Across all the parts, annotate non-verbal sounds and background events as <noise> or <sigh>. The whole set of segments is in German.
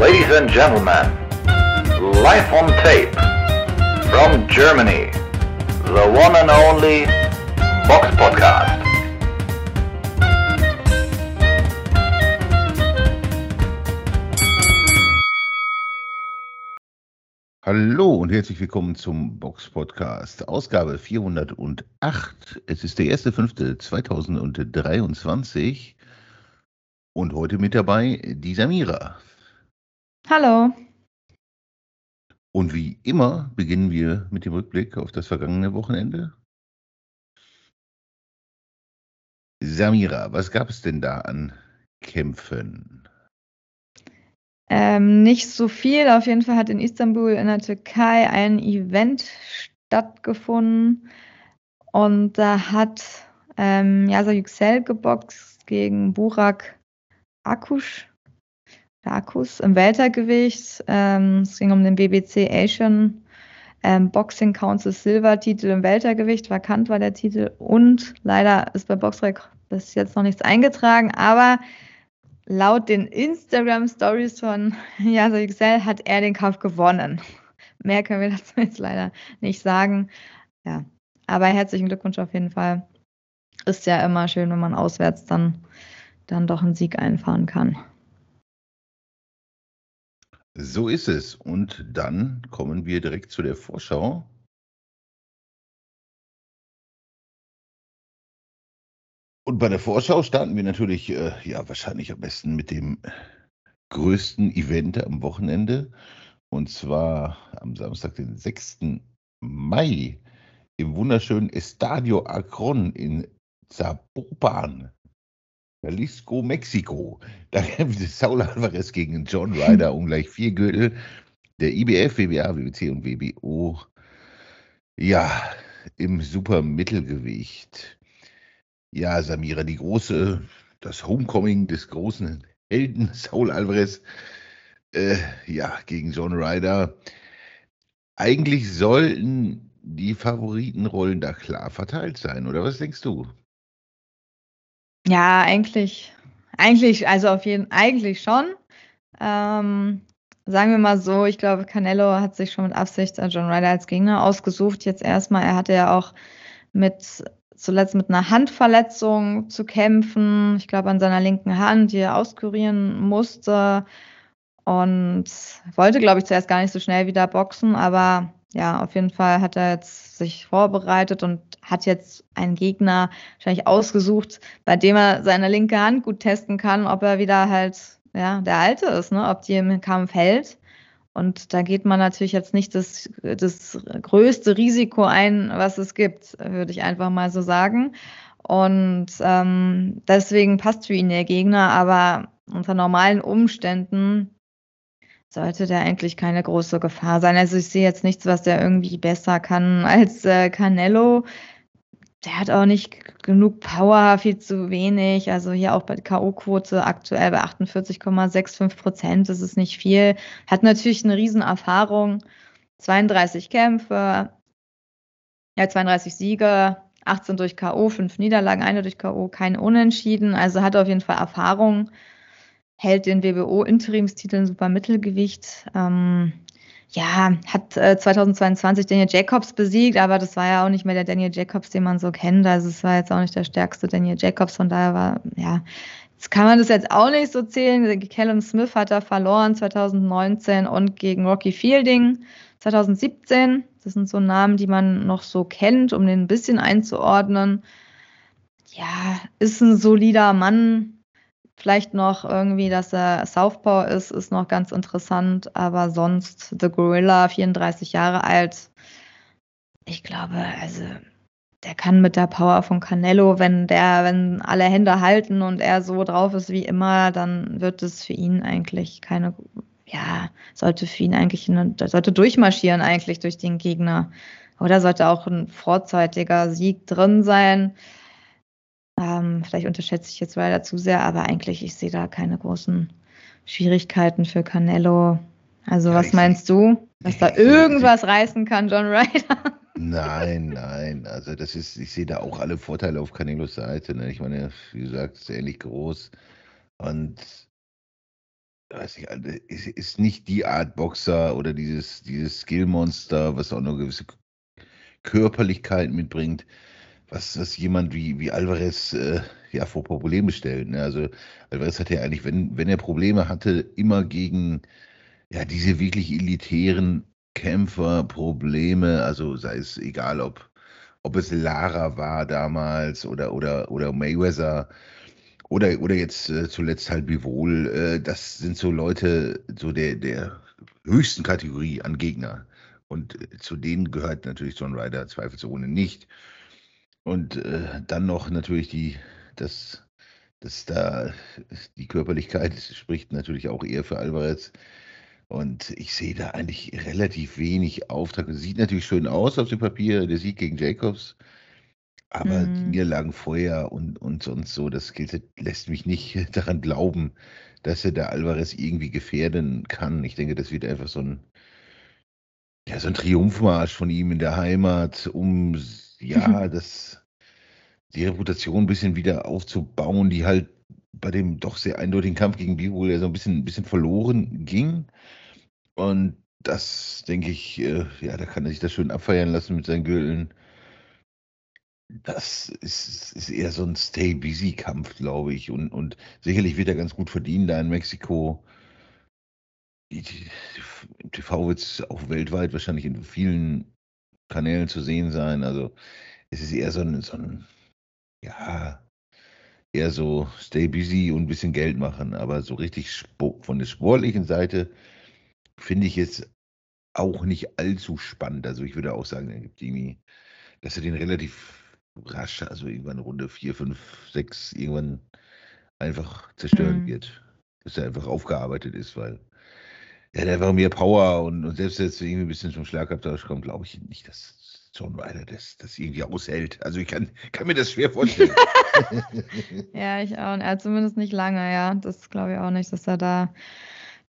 Ladies and gentlemen, live on tape from Germany, the one and only Box Podcast. Hallo und herzlich willkommen zum Box Podcast, Ausgabe 408. Es ist der 1.5.2023 und heute mit dabei die Samira. Hallo. Und wie immer beginnen wir mit dem Rückblick auf das vergangene Wochenende. Samira, was gab es denn da an Kämpfen? Ähm, nicht so viel. Auf jeden Fall hat in Istanbul in der Türkei ein Event stattgefunden. Und da hat ähm, Yasa Yüksel geboxt gegen Burak Akush. Akus im Weltergewicht. Ähm, es ging um den BBC Asian ähm, Boxing Council Silver-Titel im Weltergewicht. Vakant war der Titel. Und leider ist bei Boxrec bis jetzt noch nichts eingetragen. Aber laut den Instagram Stories von <laughs> Yasa Yüksel hat er den Kampf gewonnen. <laughs> Mehr können wir dazu jetzt leider nicht sagen. Ja, aber herzlichen Glückwunsch auf jeden Fall. Ist ja immer schön, wenn man auswärts dann, dann doch einen Sieg einfahren kann. So ist es. Und dann kommen wir direkt zu der Vorschau. Und bei der Vorschau starten wir natürlich, äh, ja, wahrscheinlich am besten mit dem größten Event am Wochenende. Und zwar am Samstag, den 6. Mai im wunderschönen Estadio Akron in Zapopan, Jalisco, Mexiko. <laughs> Da kämpfte Saul Alvarez gegen John Ryder um gleich vier Gürtel der IBF, WBA, WBC und WBO. Ja, im Supermittelgewicht. Ja, Samira, die große, das Homecoming des großen Helden <laughs> Saul Alvarez, äh, ja, gegen John Ryder. Eigentlich sollten die Favoritenrollen da klar verteilt sein, oder was denkst du? Ja, eigentlich, eigentlich, also auf jeden eigentlich schon. Ähm, sagen wir mal so, ich glaube, Canelo hat sich schon mit Absicht John Ryder als Gegner ausgesucht. Jetzt erstmal, er hatte ja auch mit zuletzt mit einer Handverletzung zu kämpfen. Ich glaube an seiner linken Hand, die er auskurieren musste. Und wollte, glaube ich, zuerst gar nicht so schnell wieder boxen, aber ja, auf jeden Fall hat er jetzt sich vorbereitet und hat jetzt einen Gegner wahrscheinlich ausgesucht, bei dem er seine linke Hand gut testen kann, ob er wieder halt ja, der Alte ist, ne? ob die im Kampf hält. Und da geht man natürlich jetzt nicht das, das größte Risiko ein, was es gibt, würde ich einfach mal so sagen. Und ähm, deswegen passt für ihn der Gegner, aber unter normalen Umständen sollte der eigentlich keine große Gefahr sein. Also ich sehe jetzt nichts, was der irgendwie besser kann als äh, Canelo der hat auch nicht genug Power, viel zu wenig. Also hier auch bei der K.O.-Quote aktuell bei 48,65 Prozent. Das ist nicht viel. Hat natürlich eine Riesenerfahrung. 32 Kämpfe, ja, 32 Siege, 18 durch K.O., 5 Niederlagen, eine durch K.O., kein Unentschieden. Also hat auf jeden Fall Erfahrung. Hält den WBO-Interimstitel in Supermittelgewicht. Ähm, ja, hat äh, 2022 Daniel Jacobs besiegt, aber das war ja auch nicht mehr der Daniel Jacobs, den man so kennt. Also es war jetzt auch nicht der stärkste Daniel Jacobs, von daher war, ja, jetzt kann man das jetzt auch nicht so zählen. Callum Smith hat er verloren 2019 und gegen Rocky Fielding 2017. Das sind so Namen, die man noch so kennt, um den ein bisschen einzuordnen. Ja, ist ein solider Mann, Vielleicht noch irgendwie, dass er Southpaw ist, ist noch ganz interessant, aber sonst The Gorilla, 34 Jahre alt. Ich glaube, also der kann mit der Power von Canelo, wenn der, wenn alle Hände halten und er so drauf ist wie immer, dann wird es für ihn eigentlich keine, ja, sollte für ihn eigentlich, eine, sollte durchmarschieren eigentlich durch den Gegner. Oder sollte auch ein vorzeitiger Sieg drin sein. Ähm, vielleicht unterschätze ich jetzt leider zu sehr, aber eigentlich, ich sehe da keine großen Schwierigkeiten für Canelo. Also, was meinst du? Dass da <laughs> irgendwas reißen kann, John Ryder? Nein, <laughs> nein. Also, das ist, ich sehe da auch alle Vorteile auf Canelos Seite. Ne? Ich meine, wie gesagt, ist ähnlich groß. Und weiß ich, also, ist, ist nicht die Art Boxer oder dieses, dieses Skillmonster, was auch noch gewisse Körperlichkeit mitbringt, was, was jemand wie, wie Alvarez äh, ja vor Probleme stellt. Ne? Also Alvarez hat ja eigentlich, wenn, wenn er Probleme hatte, immer gegen ja diese wirklich elitären Kämpfer Probleme, also sei es egal, ob, ob es Lara war damals oder, oder, oder Mayweather oder, oder jetzt äh, zuletzt halt Bivol, äh, das sind so Leute, so der, der höchsten Kategorie an Gegner. Und äh, zu denen gehört natürlich John Ryder zweifelsohne nicht. Und äh, dann noch natürlich die, das, das da, die Körperlichkeit <laughs> spricht natürlich auch eher für Alvarez. Und ich sehe da eigentlich relativ wenig Auftrag. Es sieht natürlich schön aus auf dem Papier, der Sieg gegen Jacobs. Aber die Mhm. Niederlagen vorher und, und sonst so, das lässt mich nicht <laughs> daran glauben, dass er da Alvarez irgendwie gefährden kann. Ich denke, das wird einfach so ein, ja, so ein Triumphmarsch von ihm in der Heimat, um ja, das, die Reputation ein bisschen wieder aufzubauen, die halt bei dem doch sehr eindeutigen Kampf gegen Bivol ja so ein bisschen, ein bisschen verloren ging. Und das, denke ich, äh, ja, da kann er sich das schön abfeiern lassen mit seinen Gürteln. Das ist, ist eher so ein Stay-Busy-Kampf, glaube ich. Und, und sicherlich wird er ganz gut verdienen da in Mexiko. Im TV wird es auch weltweit wahrscheinlich in vielen Kanälen zu sehen sein. Also es ist eher so ein, so ein ja, eher so Stay Busy und ein bisschen Geld machen. Aber so richtig von der sportlichen Seite finde ich jetzt auch nicht allzu spannend. Also ich würde auch sagen, er gibt irgendwie, dass er den relativ rasch, also irgendwann Runde 4, 5, 6, irgendwann einfach zerstören Mhm. wird. Dass er einfach aufgearbeitet ist, weil er hat einfach mehr Power und, und selbst jetzt irgendwie ein bisschen zum Schlagabtausch kommt, glaube ich nicht, dass John Ryder das, das irgendwie aushält. Also ich kann, kann mir das schwer vorstellen. <laughs> Ja, ich auch. Er zumindest nicht lange, ja. Das glaube ich auch nicht, dass er da.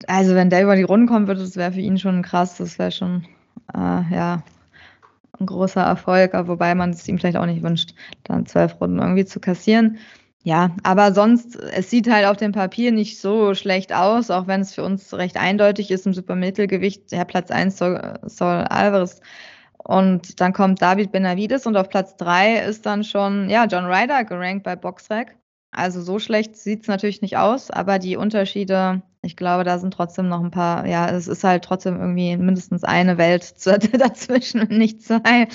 Also, wenn der über die Runden kommen würde, das wäre für ihn schon krass. Das wäre schon, äh, ja, ein großer Erfolg. Wobei man es ihm vielleicht auch nicht wünscht, dann zwölf Runden irgendwie zu kassieren. Ja, aber sonst, es sieht halt auf dem Papier nicht so schlecht aus, auch wenn es für uns recht eindeutig ist im Supermittelgewicht. Der Platz 1 soll, soll Alvarez. Und dann kommt David Benavides und auf Platz 3 ist dann schon, ja, John Ryder gerankt bei Boxrec. Also so schlecht sieht es natürlich nicht aus, aber die Unterschiede, ich glaube, da sind trotzdem noch ein paar, ja, es ist halt trotzdem irgendwie mindestens eine Welt <laughs> dazwischen und nicht zwei.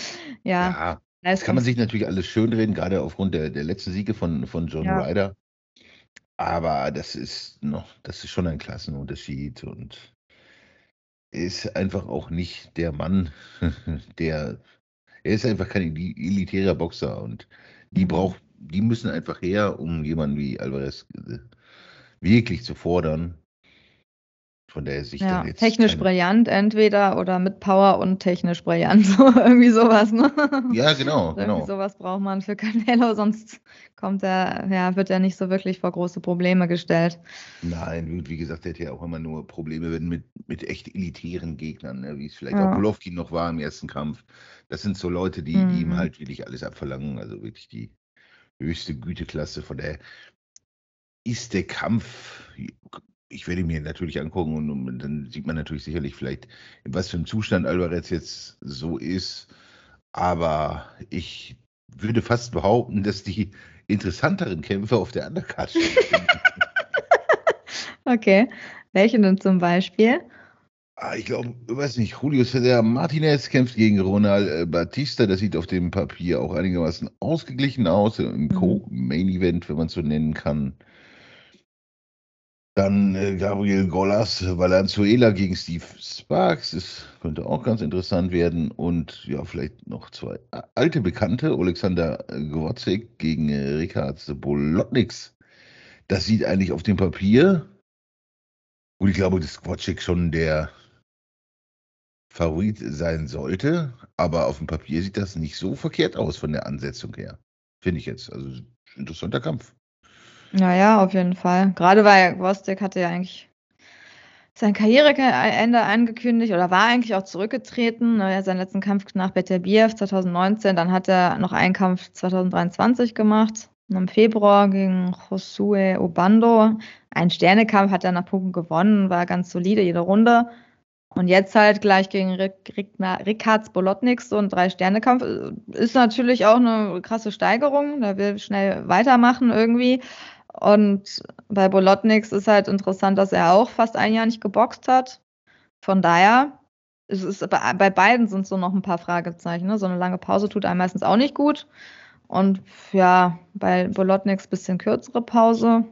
Ja, Ja, das kann man sich natürlich alles schönreden, gerade aufgrund der, der letzten Siege von, von John Ja. Ryder. Aber das ist noch, das ist schon ein Klassenunterschied und ist einfach auch nicht der Mann, <laughs> der, er ist einfach kein eli- elitärer Boxer und die Mhm. braucht, die müssen einfach her, um jemanden wie Alvarez äh, wirklich zu fordern. Von der Sicht Ja, dann jetzt technisch brillant entweder oder mit Power und technisch brillant. <laughs> So, irgendwie sowas, ne? Ja, genau, Irgendwie genau. sowas braucht man für Canelo, sonst kommt er, ja, wird er nicht so wirklich vor große Probleme gestellt. Nein, wie, wie gesagt, der hat ja auch immer nur Probleme mit, mit echt elitären Gegnern, ne? wie es vielleicht Ja. auch Golovkin noch war im ersten Kampf. Das sind so Leute, die, die ihm Mhm. halt wirklich alles abverlangen, also wirklich die höchste Güteklasse. Von daher ist der Kampf, ich werde mir natürlich angucken und, und dann sieht man natürlich sicherlich vielleicht, in was für einem Zustand Alvarez jetzt so ist. Aber ich würde fast behaupten, dass die interessanteren Kämpfe auf der Undercard stehen. <laughs> Okay. Welche denn zum Beispiel? Ah, ich glaube, weiß nicht, Julio Cesar Martinez kämpft gegen Ronald äh, Batista. Das sieht auf dem Papier auch einigermaßen ausgeglichen aus, im Mhm. Co-Main-Event, wenn man es so nennen kann. Dann äh, Gabriel Golas Valenzuela gegen Steve Sparks. Das könnte auch ganz interessant werden. Und ja, vielleicht noch zwei a- alte Bekannte. Alexander Gwozdek gegen äh, Bolotniks. Das sieht eigentlich auf dem Papier. Und ich glaube, dass Gwozdek schon der Favorit sein sollte. Aber auf dem Papier sieht das nicht so verkehrt aus von der Ansetzung her. Finde ich jetzt. Also interessanter Kampf. Ja, ja, auf jeden Fall. Gerade weil Gvozdyk hatte ja eigentlich sein Karriereende angekündigt oder war eigentlich auch zurückgetreten. Er hat seinen letzten Kampf nach Beterbiev 2019, dann hat er noch einen Kampf 2023 gemacht. im Februar gegen Josue Obando. Ein Sternekampf hat er nach Punkten gewonnen, war ganz solide jede Runde. Und jetzt halt gleich gegen Rick, Rick, Rickards Bolotnik, so ein Drei-Sterne-Kampf, ist natürlich auch eine krasse Steigerung. Der will schnell weitermachen irgendwie. Und bei Bolotniks ist halt interessant, dass er auch fast ein Jahr nicht geboxt hat. Von daher, es ist, bei beiden sind so noch ein paar Fragezeichen. Ne? So eine lange Pause tut einem meistens auch nicht gut. Und ja, bei Bolotniks bisschen kürzere Pause.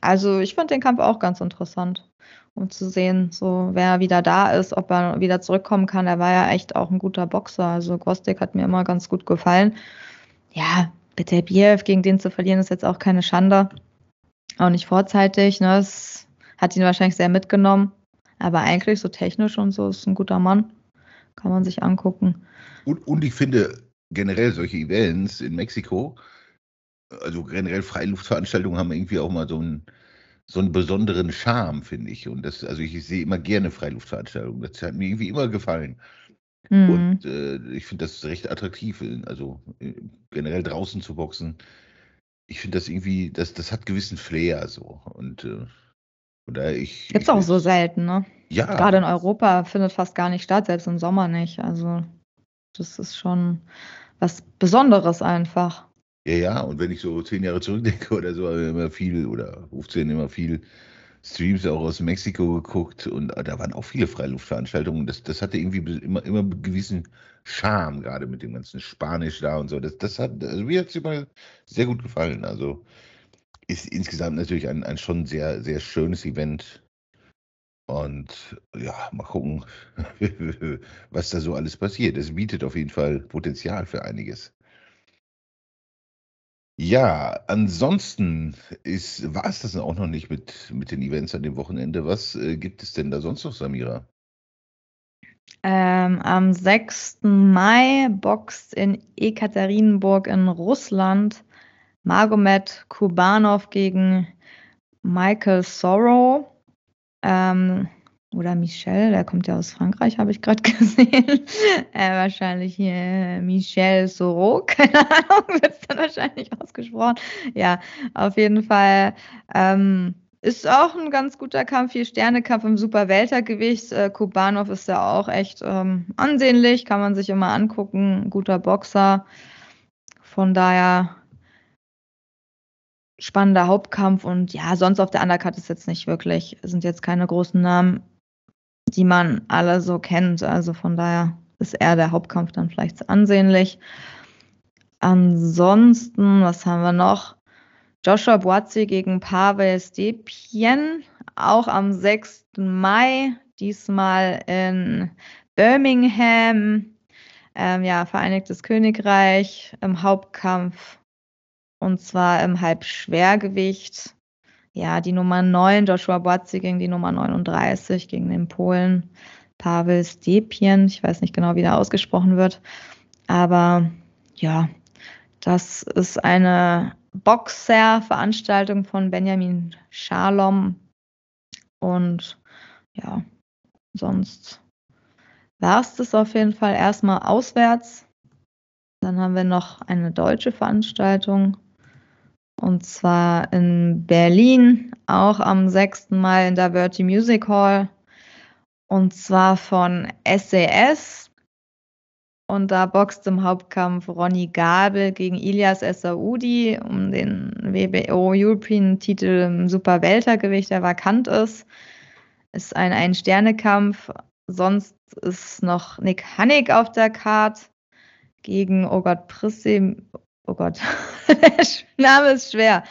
Also ich fand den Kampf auch ganz interessant, um zu sehen, so wer wieder da ist, ob er wieder zurückkommen kann. Er war ja echt auch ein guter Boxer. Also Gostek hat mir immer ganz gut gefallen. Ja, bitte Biev gegen den zu verlieren ist jetzt auch keine Schande. Auch nicht vorzeitig. Ne? Das hat ihn wahrscheinlich sehr mitgenommen. Aber eigentlich so technisch und so ist ein guter Mann. Kann man sich angucken. Und, und ich finde generell solche Events in Mexiko, also generell Freiluftveranstaltungen haben irgendwie auch mal so einen, so einen besonderen Charme, finde ich. Und das, also ich, sehe immer gerne Freiluftveranstaltungen. Das hat mir irgendwie immer gefallen. Mhm. Und äh, ich finde das recht attraktiv, also äh, generell draußen zu boxen ich finde das irgendwie, das, das hat gewissen Flair so. Und äh, oder ich. Gibt's auch so selten, ne? Ja. Gerade in Europa findet fast gar nicht statt, selbst im Sommer nicht. Also das ist schon was Besonderes einfach. Ja, ja, und wenn ich so zehn Jahre zurückdenke <laughs> oder so, ich immer viel, oder 15 immer viel Streams auch aus Mexiko geguckt und da waren auch viele Freiluftveranstaltungen. Das, das hatte irgendwie immer, immer einen gewissen Charme, gerade mit dem ganzen Spanisch da und so. Das, das hat, also mir hat es immer sehr gut gefallen. Also ist insgesamt natürlich ein, ein schon sehr, sehr schönes Event. Und ja, mal gucken, <laughs> was da so alles passiert. Es bietet auf jeden Fall Potenzial für einiges. Ja, ansonsten ist, war es das auch noch nicht mit, mit den Events an dem Wochenende. Was äh, gibt es denn da sonst noch, Samira? Ähm, am 6. Mai boxt in Ekaterinburg in Russland Magomed Kubanov gegen Michael Sorrow. Ähm, oder Michel, der kommt ja aus Frankreich, habe ich gerade <laughs> gesehen. äh, wahrscheinlich hier Michel Soro, <laughs> keine Ahnung, wird es dann wahrscheinlich ausgesprochen. Ja, auf jeden Fall. Ähm, ist auch ein ganz guter Kampf, Vier-Sterne-Kampf im Super-Weltergewicht. Äh, Kubanov ist ja auch echt ähm, ansehnlich, kann man sich immer angucken. Guter Boxer. Von daher spannender Hauptkampf und ja, sonst auf der Undercard ist jetzt nicht wirklich, sind jetzt keine großen Namen die man alle so kennt. Also von daher ist eher der Hauptkampf dann vielleicht ansehnlich. Ansonsten, was haben wir noch? Joshua Boazzi gegen Pavel Stepien, auch am 6. Mai, diesmal in Birmingham, ähm, ja, Vereinigtes Königreich, im Hauptkampf und zwar im Halbschwergewicht ja, die Nummer 9, Joshua Boazzi gegen die Nummer 39, gegen den Polen Pavel Stepien. Ich weiß nicht genau, wie der ausgesprochen wird. Aber ja, das ist eine Boxer-Veranstaltung von Benjamin Schalom. Und ja, sonst war es das auf jeden Fall erstmal auswärts. Dann haben wir noch eine deutsche Veranstaltung und zwar in Berlin, auch am 6. Mai in der Verti Music Hall. Und zwar von SAS. Und da boxt im Hauptkampf Ronny Gabel gegen Ilias Essaoudi um den WBO European Titel im Super Weltergewicht, der vakant ist. Ist ein Ein-Sterne-Kampf. Sonst ist noch Nick Hannig auf der Card gegen, oh Gott, Prissim, oh Gott, der <laughs> Name ist schwer.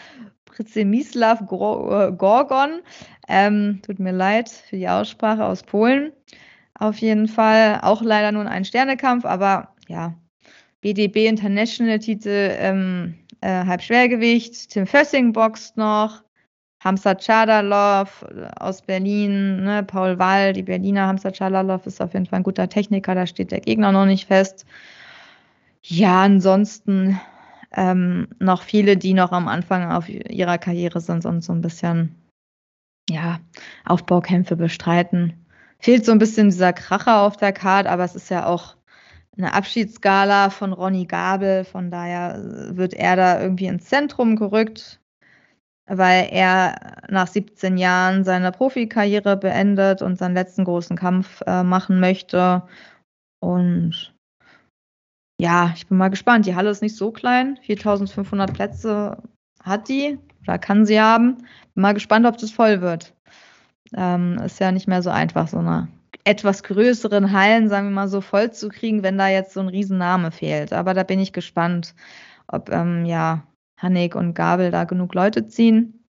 Przemyslav äh, Gorgon. Ähm, tut mir leid für die Aussprache aus Polen. Auf jeden Fall auch leider nur ein Sternekampf, aber ja, BDB International Titel ähm, äh, Halbschwergewicht. Tim Fössing boxt noch. Hamza Chadalov aus Berlin, ne? Paul Wall, die Berliner Hamza Chadalov ist auf jeden Fall ein guter Techniker, da steht der Gegner noch nicht fest. Ja, ansonsten ähm, noch viele, die noch am Anfang auf ihrer Karriere sind und so ein bisschen ja, Aufbaukämpfe bestreiten. Fehlt so ein bisschen dieser Kracher auf der Karte, aber es ist ja auch eine Abschiedsgala von Ronny Gabel. Von daher wird er da irgendwie ins Zentrum gerückt, weil er nach 17 Jahren seine Profikarriere beendet und seinen letzten großen Kampf äh, machen möchte. Und ja, ich bin mal gespannt. Die Halle ist nicht so klein. 4500 Plätze hat die oder kann sie haben. Bin mal gespannt, ob das voll wird. Ähm, ist ja nicht mehr so einfach, so eine etwas größeren Hallen, sagen wir mal so, voll zu kriegen, wenn da jetzt so ein Riesenname fehlt. Aber da bin ich gespannt, ob ähm, ja Hannig und Gabel da genug Leute ziehen.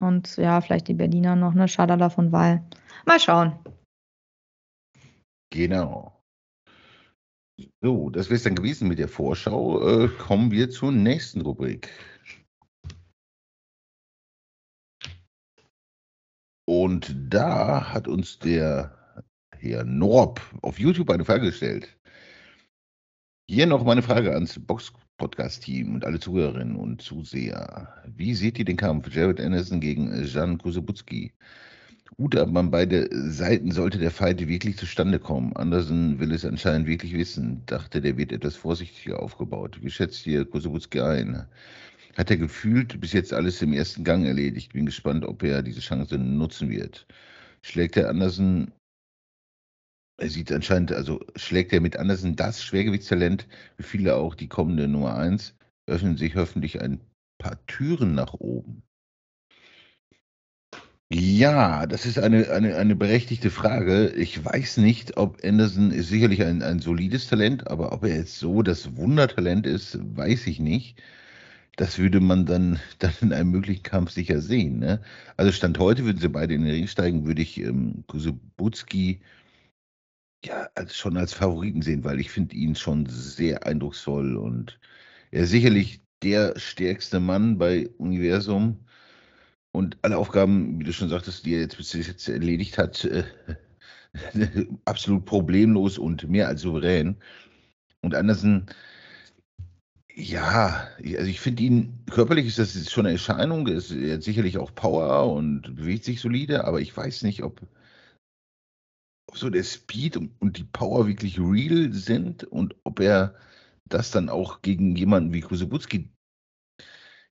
Und ja, vielleicht die Berliner noch, ne? Schadala von Wahl. Mal schauen. Genau. So, das wäre es dann gewesen mit der Vorschau. Äh, kommen wir zur nächsten Rubrik. Und da hat uns der Herr Norb auf YouTube eine Frage gestellt. Hier noch meine Frage ans Box-Podcast-Team und alle Zuhörerinnen und Zuseher. Wie seht ihr den Kampf Jared Anderson gegen Jan Kusebutski? Gut, aber an beide Seiten sollte der Fight wirklich zustande kommen. Anderson will es anscheinend wirklich wissen. Dachte, der wird etwas vorsichtiger aufgebaut. Wie schätzt ihr Kusebutski ein? hat er gefühlt bis jetzt alles im ersten Gang erledigt. Bin gespannt, ob er diese Chance nutzen wird. Schlägt er Andersen, er sieht anscheinend, also schlägt er mit Andersen das Schwergewichtstalent, wie viele auch die kommende Nummer 1, öffnen sich hoffentlich ein paar Türen nach oben. Ja, das ist eine, eine, eine berechtigte Frage. Ich weiß nicht, ob Anderson ist sicherlich ein, ein solides Talent, aber ob er jetzt so das Wundertalent ist, weiß ich nicht das würde man dann, <laughs> dann in einem möglichen Kampf sicher sehen. Ne? Also Stand heute, würden sie beide in den Ring steigen, würde ich ähm, Kusubutski ja als, schon als Favoriten sehen, weil ich finde ihn schon sehr eindrucksvoll und er ist sicherlich der stärkste Mann bei Universum. Und alle Aufgaben, wie du schon sagtest, die er jetzt bis jetzt erledigt hat, äh, <laughs> absolut problemlos und mehr als souverän. Und Andersen, ja, also ich finde ihn, körperlich ist das schon eine Erscheinung, er hat sicherlich auch Power und bewegt sich solide, aber ich weiß nicht, ob, ob so der Speed und, und, die Power wirklich real sind und ob er das dann auch gegen jemanden wie Kusebutski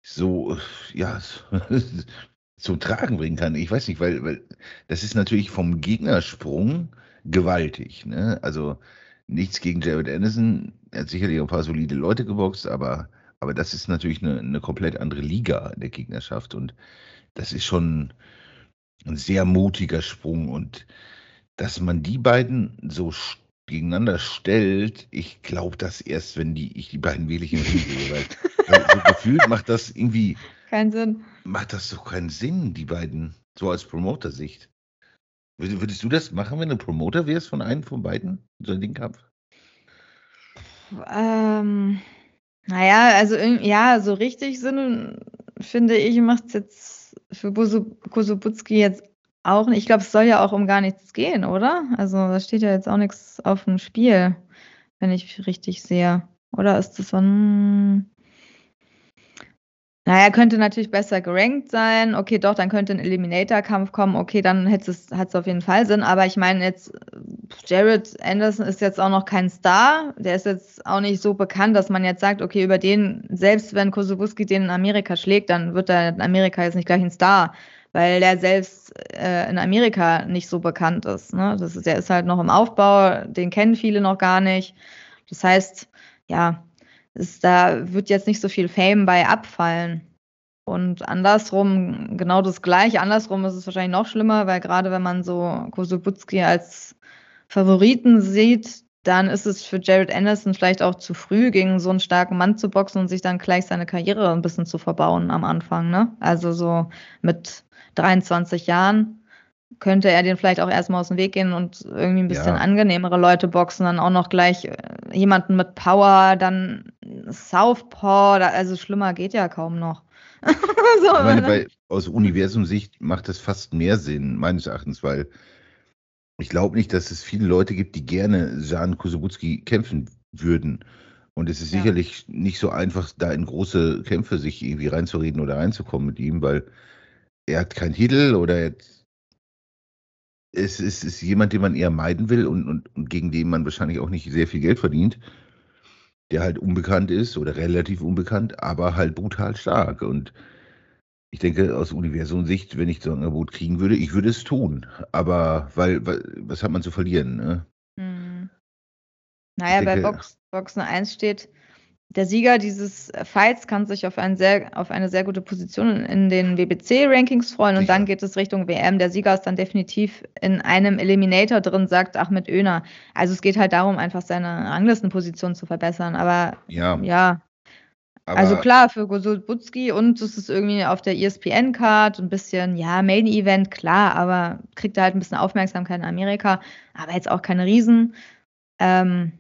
so, ja, <laughs> zum Tragen bringen kann. Ich weiß nicht, weil, weil das ist natürlich vom Gegnersprung gewaltig. Ne? Also nichts gegen Jared Anderson. Er hat sicherlich ein paar solide Leute geboxt, aber, aber das ist natürlich eine, eine komplett andere Liga der Gegnerschaft. Und das ist schon ein sehr mutiger Sprung. Und dass man die beiden so gegeneinander stellt, ich glaube das erst, wenn die, ich die beiden wirklich im Ring sehe. Weil, weil so gefühlt macht das irgendwie. Keinen Sinn. Macht das doch keinen Sinn, die beiden, so als Promoter-Sicht. Würdest du das machen, wenn du Promoter wärst von einem von beiden, so einen Kampf? Ähm, naja, also ja, so richtig Sinn, finde ich, macht es jetzt für Kosubutski jetzt auch nicht. Ich glaube, es soll ja auch um gar nichts gehen, oder? Also da steht ja jetzt auch nichts auf dem Spiel, wenn ich richtig sehe. Oder ist das so ein naja, könnte natürlich besser gerankt sein. Okay, doch, dann könnte ein Eliminator-Kampf kommen. Okay, dann hat es auf jeden Fall Sinn. Aber ich meine jetzt, Jared Anderson ist jetzt auch noch kein Star. Der ist jetzt auch nicht so bekannt, dass man jetzt sagt, okay, über den, selbst wenn Kosowski den in Amerika schlägt, dann wird er in Amerika jetzt nicht gleich ein Star, weil der selbst äh, in Amerika nicht so bekannt ist. Ne? Das ist. Der ist halt noch im Aufbau, den kennen viele noch gar nicht. Das heißt, ja, ist, da wird jetzt nicht so viel Fame bei abfallen. Und andersrum, genau das gleiche. Andersrum ist es wahrscheinlich noch schlimmer, weil gerade wenn man so Kosubutski als Favoriten sieht, dann ist es für Jared Anderson vielleicht auch zu früh, gegen so einen starken Mann zu boxen und sich dann gleich seine Karriere ein bisschen zu verbauen am Anfang. Ne? Also so mit 23 Jahren könnte er den vielleicht auch erstmal aus dem Weg gehen und irgendwie ein bisschen ja. angenehmere Leute boxen, dann auch noch gleich äh, jemanden mit Power, dann Southpaw, da, also schlimmer geht ja kaum noch. <laughs> so, ich meine, bei, aus Universum-Sicht macht das fast mehr Sinn, meines Erachtens, weil ich glaube nicht, dass es viele Leute gibt, die gerne Jan Kusubutski kämpfen würden. Und es ist ja. sicherlich nicht so einfach, da in große Kämpfe sich irgendwie reinzureden oder reinzukommen mit ihm, weil er hat keinen Titel oder er hat es ist, ist jemand, den man eher meiden will und, und, und gegen den man wahrscheinlich auch nicht sehr viel Geld verdient, der halt unbekannt ist oder relativ unbekannt, aber halt brutal stark. Und ich denke, aus Universum-Sicht, wenn ich so ein Angebot kriegen würde, ich würde es tun. Aber weil, weil was hat man zu verlieren? Ne? Hm. Naja, denke, bei Box, Boxen 1 steht, der Sieger dieses Fights kann sich auf, sehr, auf eine sehr gute Position in den WBC-Rankings freuen und dann geht es Richtung WM. Der Sieger ist dann definitiv in einem Eliminator drin, sagt Ahmed Öner. Also es geht halt darum, einfach seine Ranglistenposition zu verbessern. Aber ja, ja. Aber also klar, für Gosubutski und es ist irgendwie auf der ESPN-Card ein bisschen, ja, Main-Event, klar, aber kriegt er halt ein bisschen Aufmerksamkeit in Amerika, aber jetzt auch keine Riesen. Ähm,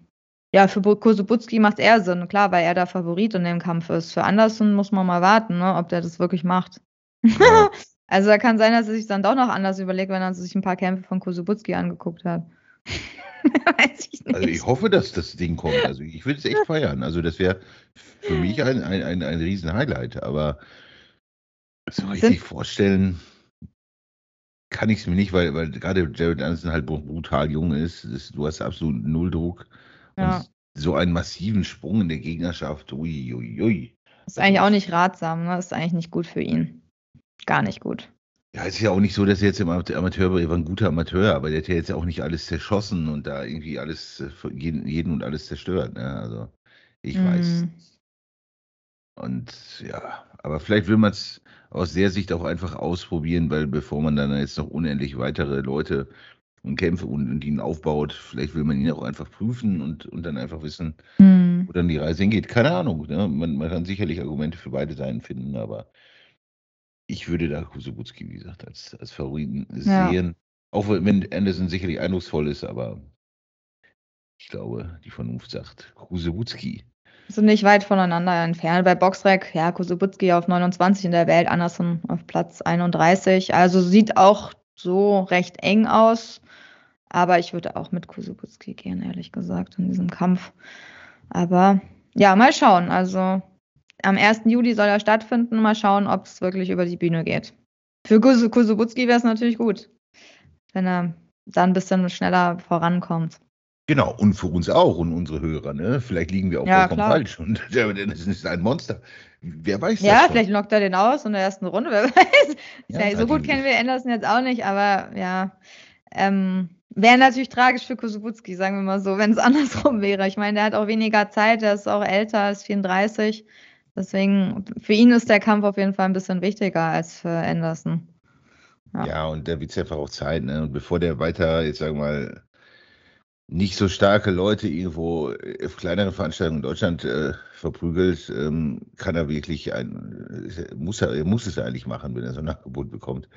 ja, für Kosubutski macht es eher Sinn, klar, weil er der Favorit in dem Kampf ist. Für Anderson muss man mal warten, ne, ob der das wirklich macht. Ja. <laughs> also da kann sein, dass er sich dann doch noch anders überlegt, wenn er sich ein paar Kämpfe von Kosubutski angeguckt hat. <laughs> Weiß ich nicht. Also ich hoffe, dass das Ding kommt. Also ich würde es echt feiern. Also das wäre für mich ein, ein, ein, ein riesen Highlight. Aber so richtig Sind vorstellen kann ich es mir nicht, weil, weil gerade Jared Anderson halt brutal jung ist. Du hast absolut null Druck. Ja. Und so einen massiven Sprung in der Gegnerschaft, ui, ui, ui. Ist eigentlich auch nicht ratsam, ne? Ist eigentlich nicht gut für ihn. Gar nicht gut. Ja, es ist ja auch nicht so, dass er jetzt im Amateurbereich war ein guter Amateur, aber der hat ja jetzt auch nicht alles zerschossen und da irgendwie alles, äh, jeden, jeden und alles zerstört. Ne? Also, ich mm. weiß. Und ja, aber vielleicht will man es aus der Sicht auch einfach ausprobieren, weil bevor man dann jetzt noch unendlich weitere Leute und Kämpfe und, und ihn aufbaut. Vielleicht will man ihn auch einfach prüfen und, und dann einfach wissen, mhm. wo dann die Reise hingeht. Keine Ahnung. Ne? Man, man, kann sicherlich Argumente für beide Seiten finden, aber ich würde da Kusubutski, wie gesagt, als, als Favoriten ja. sehen. Auch wenn Anderson sicherlich eindrucksvoll ist, aber ich glaube, die Vernunft sagt Kusubutski. Sind nicht weit voneinander entfernt. Bei Boxrec, ja, Kusubutski auf 29 in der Welt, Anderson auf Platz 31. Also sieht auch so recht eng aus. Aber ich würde auch mit Kusubutski gehen, ehrlich gesagt, in diesem Kampf. Aber ja, mal schauen. Also am 1. Juli soll er stattfinden. Mal schauen, ob es wirklich über die Bühne geht. Für Kusubutski wäre es natürlich gut, wenn er dann ein bisschen schneller vorankommt. Genau, und für uns auch und unsere Hörer, ne? Vielleicht liegen wir auch ja, vollkommen klar. falsch. Und <laughs> der, der ist ein Monster. Wer weiß Ja, vielleicht lockt er den aus in der ersten Runde, <laughs> wer weiß. Ja, ja, so gut kennen wir Anderson jetzt auch nicht, aber ja. Ähm, Wäre natürlich tragisch für Kosubutski, sagen wir mal so, wenn es <laughs> andersrum wäre. Ich meine, der hat auch weniger Zeit, der ist auch älter, ist 34. Deswegen, für ihn ist der Kampf auf jeden Fall ein bisschen wichtiger als für Anderson. Ja, ja und der wird einfach auch Zeit, ne? Und bevor der weiter, jetzt sagen wir mal, nicht so starke Leute irgendwo auf kleineren Veranstaltungen in Deutschland äh, verprügelt, ähm, kann er wirklich ein, äh, muss er, er muss es eigentlich machen, wenn er so ein Angebot bekommt.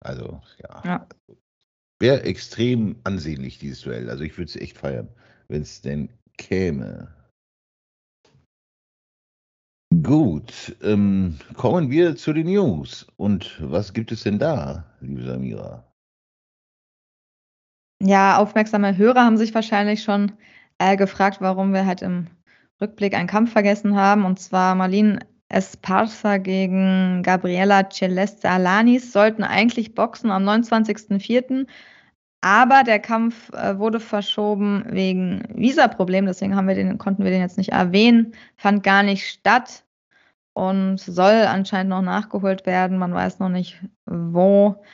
Also, ja. ja. Wäre extrem ansehnlich, dieses Duell. Also ich würde es echt feiern, wenn es denn käme. Gut, ähm, kommen wir zu den News. Und was gibt es denn da, liebe Samira? Ja, aufmerksame Hörer haben sich wahrscheinlich schon äh, gefragt, warum wir halt im Rückblick einen Kampf vergessen haben. Und zwar Marlene Esparza gegen Gabriela Celeste Alanis sollten eigentlich boxen am 29.04. Aber der Kampf äh, wurde verschoben wegen Visaproblemen, deswegen haben wir den, konnten wir den jetzt nicht erwähnen, fand gar nicht statt und soll anscheinend noch nachgeholt werden. Man weiß noch nicht wo.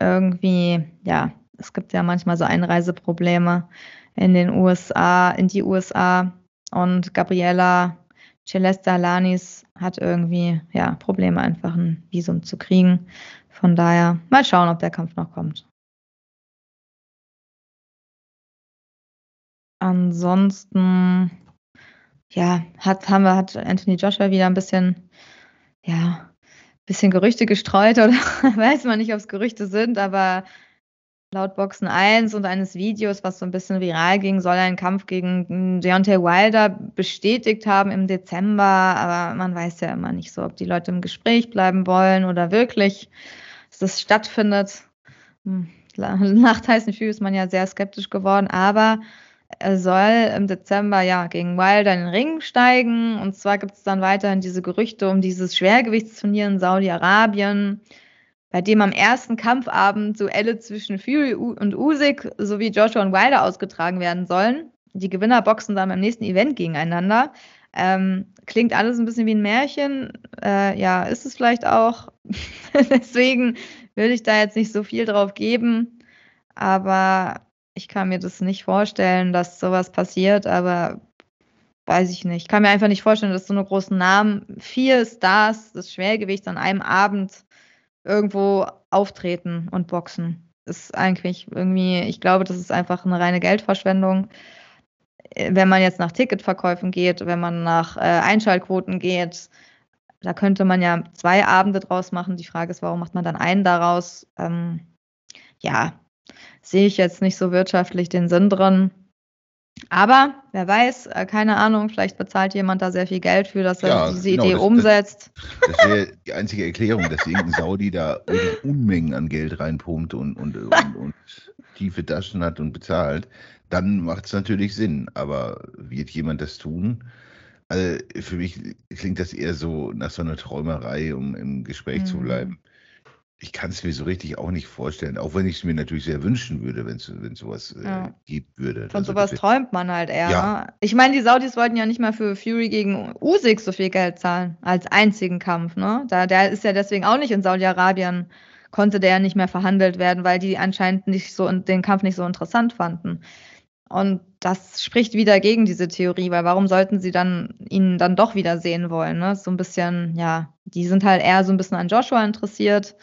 Irgendwie, ja, es gibt ja manchmal so Einreiseprobleme in den USA, in die USA. Und Gabriela Celeste Alanis hat irgendwie ja, Probleme, einfach ein Visum zu kriegen. Von daher mal schauen, ob der Kampf noch kommt. Ansonsten, ja, hat, haben wir, hat Anthony Joshua wieder ein bisschen, ja, bisschen Gerüchte gestreut oder <laughs> weiß man nicht, ob es Gerüchte sind, aber Laut Boxen 1 und eines Videos, was so ein bisschen viral ging, soll einen Kampf gegen Deontay Wilder bestätigt haben im Dezember. Aber man weiß ja immer nicht so, ob die Leute im Gespräch bleiben wollen oder wirklich das stattfindet. Hm, <laughs> nach Tyson Fury ist man ja sehr skeptisch geworden, aber er soll im Dezember ja gegen Wilder in den Ring steigen. Und zwar gibt es dann weiterhin diese Gerüchte um dieses Schwergewichtsturnier in Saudi-Arabien bei dem am ersten Kampfabend Duelle zwischen Fury und Usyk sowie Joshua und Wilder ausgetragen werden sollen. Die Gewinner boxen dann beim nächsten Event gegeneinander. Ähm, klingt alles ein bisschen wie ein Märchen. Äh, ja, ist es vielleicht auch. <laughs> Deswegen will ich da jetzt nicht so viel drauf geben. Aber ich kann mir das nicht vorstellen, dass sowas passiert. Aber weiß ich nicht. Ich kann mir einfach nicht vorstellen, dass so eine großen Namen, vier Stars des Schwergewichts an einem Abend irgendwo auftreten und boxen. Ist eigentlich irgendwie, ich glaube, das ist einfach eine reine Geldverschwendung. Äh, wenn man jetzt nach Ticketverkäufen geht, wenn man nach äh, Einschaltquoten geht, da könnte man ja zwei Abende draus machen. Die Frage ist, warum macht man dann einen daraus? Ähm, ja, sehe ich jetzt nicht so wirtschaftlich den Sinn drin. Aber wer weiß, äh, keine Ahnung, vielleicht bezahlt jemand da sehr viel Geld für, dass er ja, diese genau, Idee das, umsetzt. Das, das wäre die einzige Erklärung, dass irgendein Saudi da Unmengen an Geld reinpumpt und, und, und, <laughs> und tiefe Taschen hat und bezahlt. Dann macht es natürlich Sinn. Aber wird jemand das tun? Also für mich klingt das eher so nach so einer Träumerei, um im Gespräch mhm. zu bleiben ich kann es mir so richtig auch nicht vorstellen, auch wenn ich es mir natürlich sehr wünschen würde, wenn es sowas äh, ja. geben würde. Von also sowas träumt man halt eher. Ja. Ne? Ich meine, die Saudis wollten ja nicht mal für Fury gegen Usyk so viel Geld zahlen, als einzigen Kampf. Ne? Da, der ist ja deswegen auch nicht in Saudi-Arabien, konnte der ja nicht mehr verhandelt werden, weil die anscheinend nicht so den Kampf nicht so interessant fanden. Und das spricht wieder gegen diese Theorie, weil warum sollten sie dann ihn dann doch wieder sehen wollen? Ne? So ein bisschen, ja, die sind halt eher so ein bisschen an Joshua interessiert.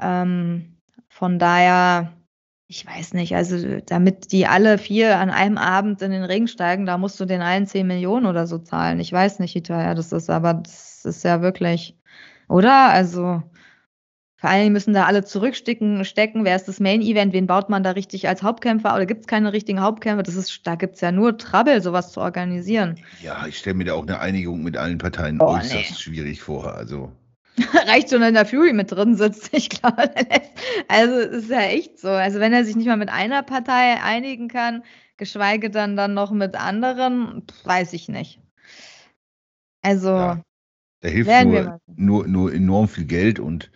Ähm, von daher, ich weiß nicht, also damit die alle vier an einem Abend in den Ring steigen, da musst du den allen 10 Millionen oder so zahlen. Ich weiß nicht, wie teuer das ist, aber das ist ja wirklich, oder? Also vor allem müssen da alle zurückstecken, stecken. Wer ist das Main-Event? Wen baut man da richtig als Hauptkämpfer? Oder gibt es keine richtigen Hauptkämpfer? Das ist, da gibt es ja nur Trouble, sowas zu organisieren. Ja, ich stelle mir da auch eine Einigung mit allen Parteien oh, äußerst nee. schwierig vor. Also. <laughs> Reicht schon, wenn der Fury mit drin sitzt. Ich glaube, also es ist ja echt so. Also wenn er sich nicht mal mit einer Partei einigen kann, geschweige dann dann noch mit anderen, weiß ich nicht. Also ja, da hilft nur, nur, nur enorm viel Geld und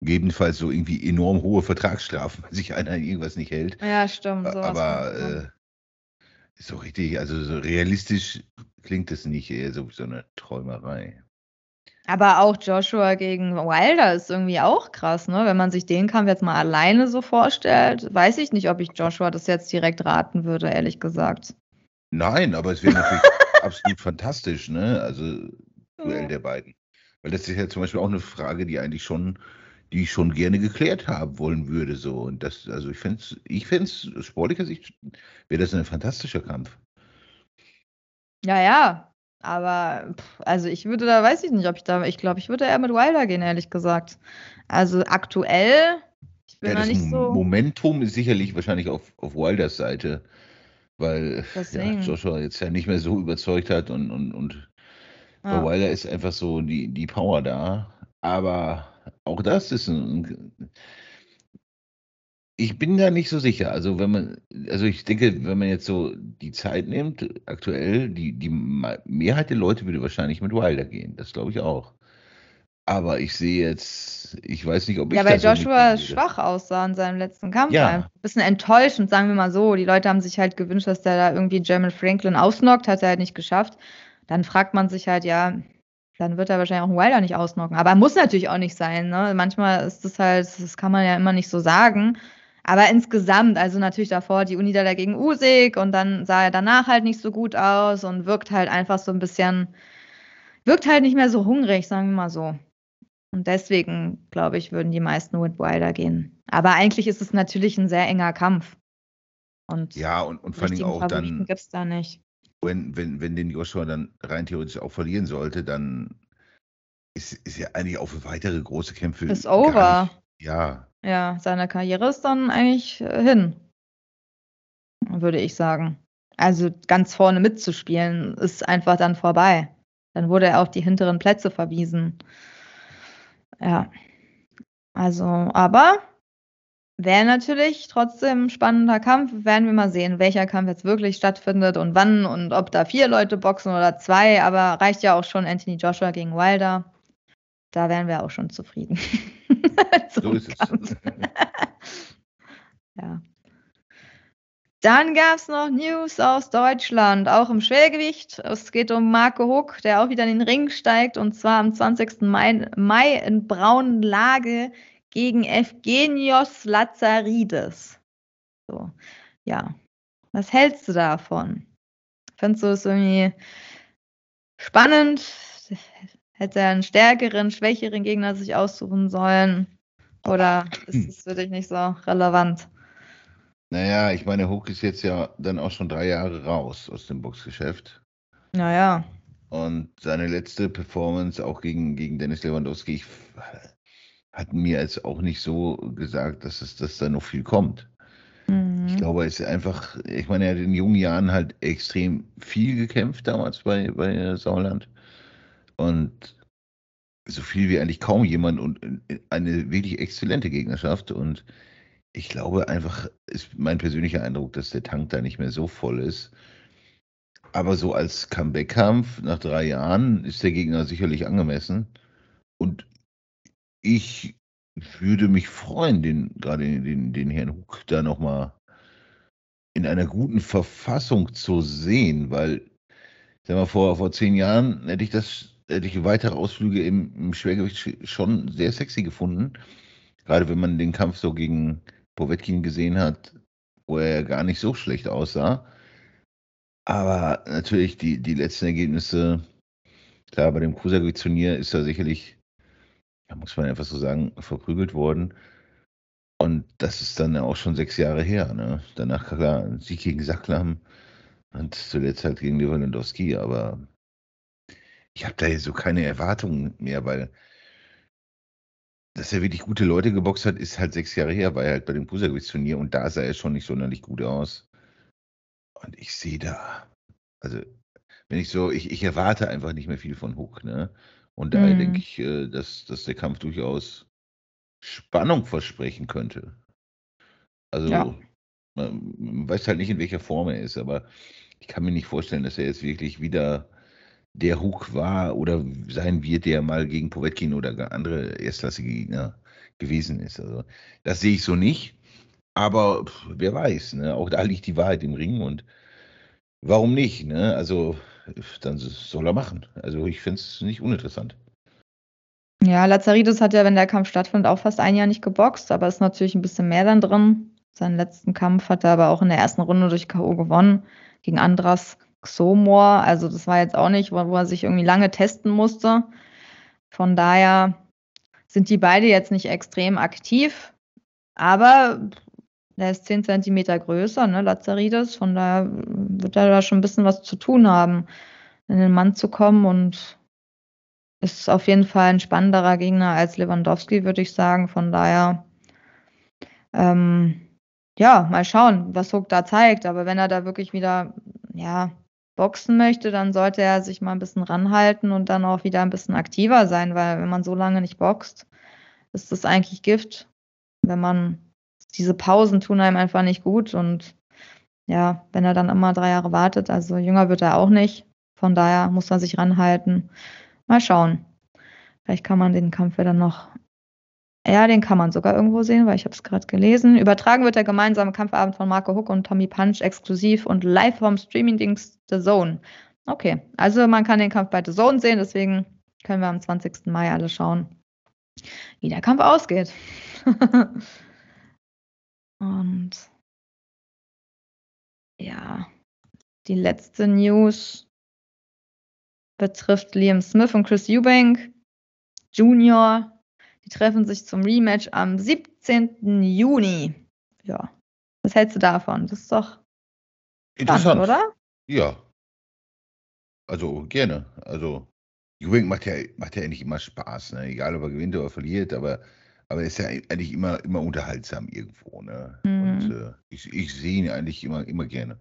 gegebenenfalls so irgendwie enorm hohe Vertragsstrafen, wenn sich einer an irgendwas nicht hält. Ja, stimmt. Aber äh, ist so richtig, also so realistisch klingt das nicht, eher so, so eine Träumerei. Aber auch Joshua gegen Wilder ist irgendwie auch krass, ne? Wenn man sich den Kampf jetzt mal alleine so vorstellt, weiß ich nicht, ob ich Joshua das jetzt direkt raten würde, ehrlich gesagt. Nein, aber es wäre natürlich <laughs> absolut fantastisch, ne? Also Duell der beiden. Weil das ist ja zum Beispiel auch eine Frage, die eigentlich schon, die ich schon gerne geklärt haben wollen würde. So. Und das, also ich fände es, ich fände es, sportlicher Sicht wäre das ein fantastischer Kampf. Ja, ja, aber also ich würde da, weiß ich nicht, ob ich da, ich glaube, ich würde eher mit Wilder gehen, ehrlich gesagt. Also aktuell, ich bin ja, da nicht so. Momentum ist sicherlich wahrscheinlich auf, auf Wilders Seite, weil ja, Joshua jetzt ja nicht mehr so überzeugt hat und, und, und ja. bei Wilder ist einfach so die, die Power da. Aber auch das ist ein, ich bin da nicht so sicher. Also wenn man, also ich denke, wenn man jetzt so die Zeit nimmt, aktuell, die, die Mehrheit der Leute würde wahrscheinlich mit Wilder gehen. Das glaube ich auch. Aber ich sehe jetzt, ich weiß nicht, ob ich. Ja, weil Joshua so schwach aussah in seinem letzten Kampf. Ja. Ein bisschen enttäuschend, sagen wir mal so. Die Leute haben sich halt gewünscht, dass der da irgendwie German Franklin ausnockt, hat er halt nicht geschafft. Dann fragt man sich halt, ja, dann wird er wahrscheinlich auch einen Wilder nicht ausnocken. Aber muss natürlich auch nicht sein. Ne? Manchmal ist das halt, das kann man ja immer nicht so sagen. Aber insgesamt, also natürlich davor die Uni da dagegen Usig und dann sah er danach halt nicht so gut aus und wirkt halt einfach so ein bisschen, wirkt halt nicht mehr so hungrig, sagen wir mal so. Und deswegen, glaube ich, würden die meisten mit Wilder gehen. Aber eigentlich ist es natürlich ein sehr enger Kampf. Und ja, und, und vor allem auch dann. Gibt's da nicht. Wenn, wenn, wenn den Joshua dann rein theoretisch auch verlieren sollte, dann ist, ist ja eigentlich auch für weitere große Kämpfe. Ist over. Nicht, ja, ja, seine Karriere ist dann eigentlich äh, hin, würde ich sagen. Also ganz vorne mitzuspielen ist einfach dann vorbei. Dann wurde er auf die hinteren Plätze verwiesen. Ja. Also, aber wäre natürlich trotzdem ein spannender Kampf. Werden wir mal sehen, welcher Kampf jetzt wirklich stattfindet und wann und ob da vier Leute boxen oder zwei. Aber reicht ja auch schon Anthony Joshua gegen Wilder. Da wären wir auch schon zufrieden. <laughs> <laughs> so ist es. <laughs> ja. Dann gab es noch News aus Deutschland, auch im Schwergewicht. Es geht um Marco Huck, der auch wieder in den Ring steigt und zwar am 20. Mai, Mai in Braunlage gegen Evgenios Lazaridis. So, ja. Was hältst du davon? Findest du das irgendwie spannend? Hätte er einen stärkeren, schwächeren Gegner sich aussuchen sollen? Oder ist <clears throat> es für dich nicht so relevant? Naja, ich meine, Hook ist jetzt ja dann auch schon drei Jahre raus aus dem Boxgeschäft. Naja. Und seine letzte Performance auch gegen, gegen Dennis Lewandowski ich, hat mir jetzt auch nicht so gesagt, dass, es, dass da noch viel kommt. Mhm. Ich glaube, es ist einfach, ich meine, er hat in jungen Jahren halt extrem viel gekämpft damals bei, bei Sauerland. Und so viel wie eigentlich kaum jemand und eine wirklich exzellente Gegnerschaft. Und ich glaube einfach, ist mein persönlicher Eindruck, dass der Tank da nicht mehr so voll ist. Aber so als Comeback-Kampf nach drei Jahren ist der Gegner sicherlich angemessen. Und ich würde mich freuen, den, gerade den, den Herrn Huck da nochmal in einer guten Verfassung zu sehen, weil, sag mal, vor, vor zehn Jahren hätte ich das, ich weitere Ausflüge im, im Schwergewicht schon sehr sexy gefunden. Gerade wenn man den Kampf so gegen Povetkin gesehen hat, wo er gar nicht so schlecht aussah. Aber natürlich die, die letzten Ergebnisse, klar, bei dem Cruisergewicht-Turnier ist er sicherlich, muss man einfach so sagen, verprügelt worden. Und das ist dann auch schon sechs Jahre her. Ne? Danach, klar, Sieg gegen Sacklam und zuletzt halt gegen Lewandowski. Aber ich habe da so keine Erwartungen mehr, weil dass er wirklich gute Leute geboxt hat, ist halt sechs Jahre her, war er halt bei dem Cruisergewichtsturnier und da sah er schon nicht sonderlich gut aus. Und ich sehe da, also wenn ich so, ich, ich erwarte einfach nicht mehr viel von Hook, ne? Und daher mhm. denke ich, äh, dass, dass der Kampf durchaus Spannung versprechen könnte. Also ja. man weiß halt nicht, in welcher Form er ist, aber ich kann mir nicht vorstellen, dass er jetzt wirklich wieder der Hook war oder sein wird, der mal gegen Povetkin oder andere erstklassige Gegner gewesen ist. Also das sehe ich so nicht. Aber wer weiß, ne? auch da liegt die Wahrheit im Ring und warum nicht? Ne? Also dann soll er machen. Also ich finde es nicht uninteressant. Ja, Lazaridis hat ja, wenn der Kampf stattfindet, auch fast ein Jahr nicht geboxt, aber ist natürlich ein bisschen mehr dann drin. Seinen letzten Kampf hat er aber auch in der ersten Runde durch K.O. gewonnen gegen Andras Xomor. Also das war jetzt auch nicht, wo, wo er sich irgendwie lange testen musste. Von daher sind die beide jetzt nicht extrem aktiv, aber der ist 10 Zentimeter größer, ne, Lazaridis. Von daher wird er da schon ein bisschen was zu tun haben, in den Mann zu kommen und ist auf jeden Fall ein spannenderer Gegner als Lewandowski, würde ich sagen. Von daher, ähm, ja, mal schauen, was Hook da zeigt. Aber wenn er da wirklich wieder, ja, boxen möchte, dann sollte er sich mal ein bisschen ranhalten und dann auch wieder ein bisschen aktiver sein, weil wenn man so lange nicht boxt, ist das eigentlich Gift. Wenn man diese Pausen tun einem einfach nicht gut und ja, wenn er dann immer drei Jahre wartet, also jünger wird er auch nicht. Von daher muss er sich ranhalten. Mal schauen. Vielleicht kann man den Kampf ja dann noch ja, den kann man sogar irgendwo sehen, weil ich habe es gerade gelesen. Übertragen wird der gemeinsame Kampfabend von Marco Hook und Tommy Punch exklusiv und live vom Streaming-Dings The Zone. Okay, also man kann den Kampf bei The Zone sehen, deswegen können wir am 20. Mai alle schauen, wie der Kampf ausgeht. <laughs> und ja, die letzte News betrifft Liam Smith und Chris Eubank Junior die treffen sich zum Rematch am 17. Juni. Ja. Was hältst du davon? Das ist doch interessant, oder? Ja. Also gerne. Also Ewing macht ja, macht ja eigentlich immer Spaß, ne? Egal ob er gewinnt oder verliert, aber, aber er ist ja eigentlich immer, immer unterhaltsam irgendwo, ne? Mhm. Und äh, ich, ich sehe ihn eigentlich immer, immer gerne.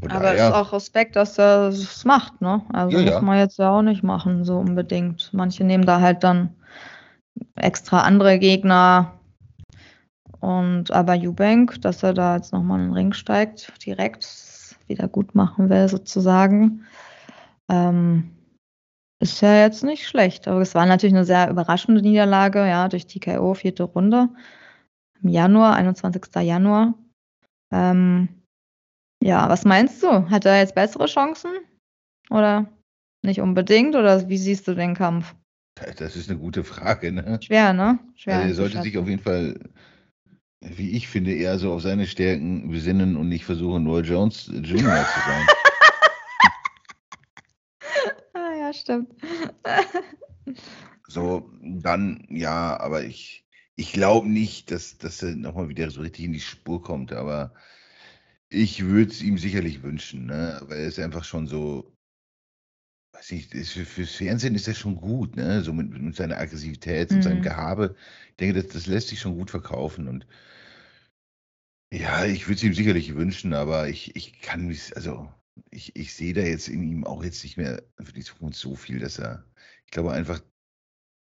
Von Aber es ist auch Respekt, dass er es macht, ne? Also ja, muss man jetzt ja auch nicht machen, so unbedingt. Manche nehmen da halt dann extra andere Gegner. Und aber Eubank, dass er da jetzt nochmal in den Ring steigt, direkt wieder gut machen will, sozusagen. Ähm, ist ja jetzt nicht schlecht. Aber es war natürlich eine sehr überraschende Niederlage, ja, durch TKO, vierte Runde. Im Januar, 21. Januar. Ähm, ja, was meinst du? Hat er jetzt bessere Chancen? Oder nicht unbedingt? Oder wie siehst du den Kampf? Das ist eine gute Frage, ne? Schwer, ne? Schwer. Also er sollte sich auf jeden Fall, wie ich finde, eher so auf seine Stärken besinnen und nicht versuchen, Roy Jones Jr. zu sein. <laughs> <laughs> ah, ja, stimmt. so, dann, ja, aber ich, ich glaube nicht, dass, dass er nochmal wieder so richtig in die Spur kommt, aber ich würde es ihm sicherlich wünschen, ne? weil er ist einfach schon so, weiß ich, ist für, fürs Fernsehen ist er schon gut, ne? so mit, mit seiner Aggressivität und seinem Mhm. Gehabe. Ich denke, das, das lässt sich schon gut verkaufen und ja, ich würde es ihm sicherlich wünschen, aber ich, ich kann mich, also ich, ich sehe da jetzt in ihm auch jetzt nicht mehr für die Zukunft so viel, dass er, ich glaube einfach,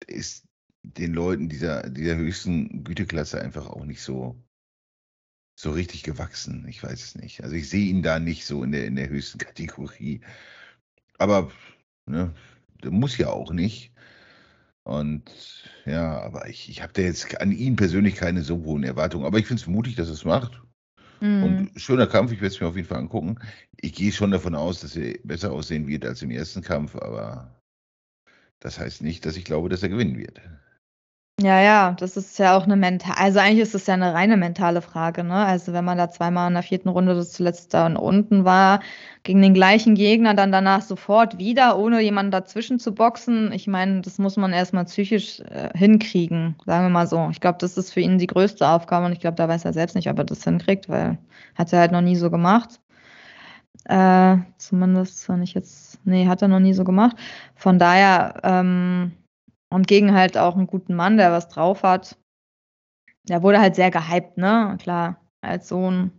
ist den Leuten dieser, dieser höchsten Güteklasse einfach auch nicht so, so richtig gewachsen. Ich weiß es nicht. Also ich sehe ihn da nicht so in der, in der höchsten <laughs> Kategorie. Aber ne, muss ja auch nicht. Und ja, aber ich, ich habe da jetzt an ihn persönlich keine so hohen Erwartungen. Aber ich finde es mutig, dass er es macht. Mhm. Und schöner Kampf, ich werde es mir auf jeden Fall angucken. Ich gehe schon davon aus, dass er besser aussehen wird als im ersten Kampf, aber das heißt nicht, dass ich glaube, dass er gewinnen wird. Ja, ja, das ist ja auch eine mental, also eigentlich ist es ja eine reine mentale Frage, ne? Also wenn man da zweimal in der vierten Runde das zuletzt da unten war, gegen den gleichen Gegner, dann danach sofort wieder, ohne jemanden dazwischen zu boxen. Ich meine, das muss man erstmal psychisch äh, hinkriegen, sagen wir mal so. Ich glaube, das ist für ihn die größte Aufgabe und ich glaube, da weiß er selbst nicht, ob er das hinkriegt, weil hat er halt noch nie so gemacht. Äh, zumindest, wenn ich jetzt, nee, hat er noch nie so gemacht. Von daher, ähm, und gegen halt auch einen guten Mann, der was drauf hat. Der wurde halt sehr gehypt, ne? Klar, als Sohn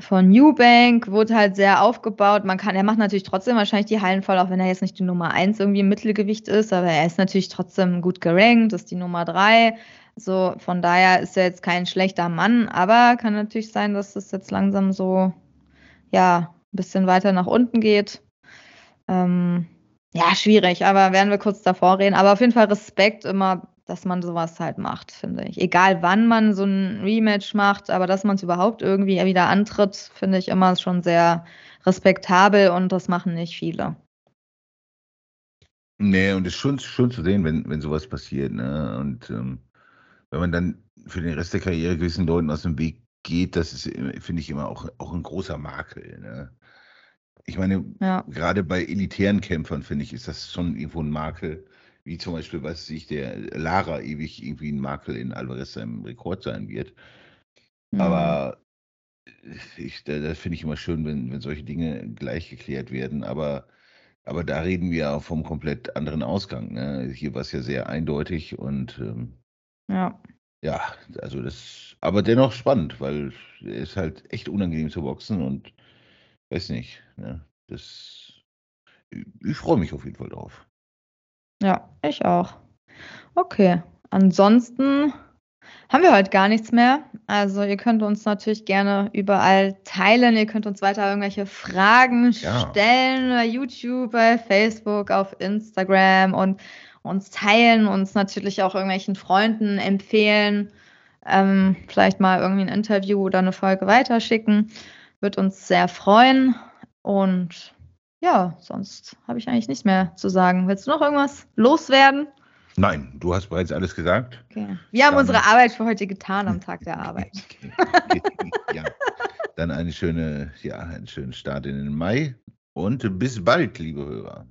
von Newbank wurde halt sehr aufgebaut. Man kann, er macht natürlich trotzdem wahrscheinlich die Hallen voll, auch wenn er jetzt nicht die Nummer 1 irgendwie im Mittelgewicht ist, aber er ist natürlich trotzdem gut gerankt, ist die Nummer 3. So, von daher ist er jetzt kein schlechter Mann, aber kann natürlich sein, dass es jetzt langsam so, ja, ein bisschen weiter nach unten geht. Ähm, ja, schwierig, aber werden wir kurz davor reden. Aber auf jeden Fall Respekt immer, dass man sowas halt macht, finde ich. Egal wann man so ein Rematch macht, aber dass man es überhaupt irgendwie wieder antritt, finde ich immer schon sehr respektabel und das machen nicht viele. Nee, und es ist schon, schon zu sehen, wenn, wenn sowas passiert. Ne? Und ähm, wenn man dann für den Rest der Karriere gewissen Leuten aus dem Weg geht, das ist, finde ich, immer auch, auch ein großer Makel. Ne? Ich meine, Ja, gerade bei elitären Kämpfern, finde ich, ist das schon irgendwo ein Makel. Wie zum Beispiel, was sich der Lara ewig irgendwie ein Makel in Alvarez seinem Rekord sein wird. mhm. Aber ich, da, das finde ich immer schön, wenn, wenn solche Dinge gleich geklärt werden. Aber, aber da reden wir ja vom komplett anderen Ausgang. Ne? Hier war es ja sehr eindeutig und ähm, ja. ja, also das, aber dennoch spannend, weil es ist halt echt unangenehm zu boxen und weiß nicht. Ne? Das, ich freue mich auf jeden Fall drauf. Ja, ich auch. Okay, ansonsten haben wir heute gar nichts mehr. Also ihr könnt uns natürlich gerne überall teilen. Ihr könnt uns weiter irgendwelche Fragen Ja. stellen bei YouTube, bei Facebook, auf Instagram und uns teilen, uns natürlich auch irgendwelchen Freunden empfehlen. Ähm, vielleicht mal irgendwie ein Interview oder eine Folge weiterschicken. Wird uns sehr freuen. Und ja, sonst habe ich eigentlich nichts mehr zu sagen. Willst du noch irgendwas loswerden? Nein, du hast bereits alles gesagt. Okay. Wir haben Dann- unsere Arbeit für heute getan am Tag der Arbeit. <laughs> ja. Dann eine schöne, ja, einen schönen Start in den Mai und bis bald, liebe Hörer.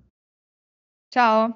Ciao.